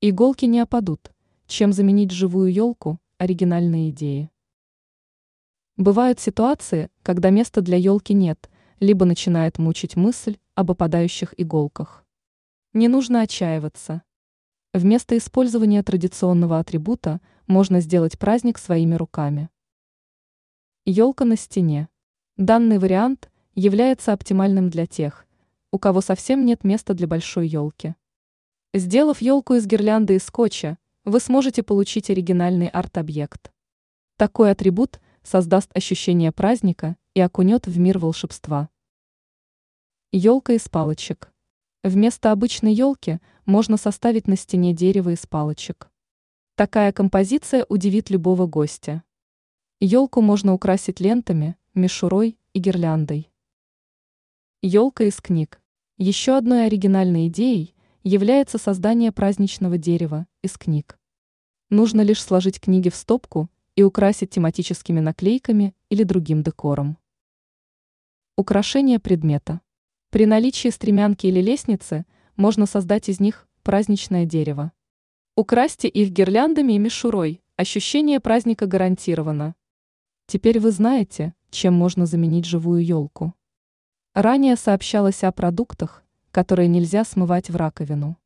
Иголки не опадут. Чем заменить живую елку? Оригинальные идеи. Бывают ситуации, когда места для елки нет, либо начинает мучить мысль об опадающих иголках. Не нужно отчаиваться. Вместо использования традиционного атрибута можно сделать праздник своими руками. Елка на стене. Данный вариант является оптимальным для тех, у кого совсем нет места для большой елки. Сделав елку из гирлянды и скотча, вы сможете получить оригинальный арт-объект. Такой атрибут создаст ощущение праздника и окунет в мир волшебства. Елка из палочек. Вместо обычной елки можно составить на стене дерево из палочек. Такая композиция удивит любого гостя. Елку можно украсить лентами, мишурой и гирляндой. Елка из книг. Еще одной оригинальной идеей является создание праздничного дерева из книг. Нужно лишь сложить книги в стопку и украсить тематическими наклейками или другим декором. Украшение предмета. При наличии стремянки или лестницы можно создать из них праздничное дерево. Украсьте их гирляндами и мишурой, ощущение праздника гарантировано. Теперь вы знаете, чем можно заменить живую елку. Ранее сообщалось о продуктах, которые нельзя смывать в раковину.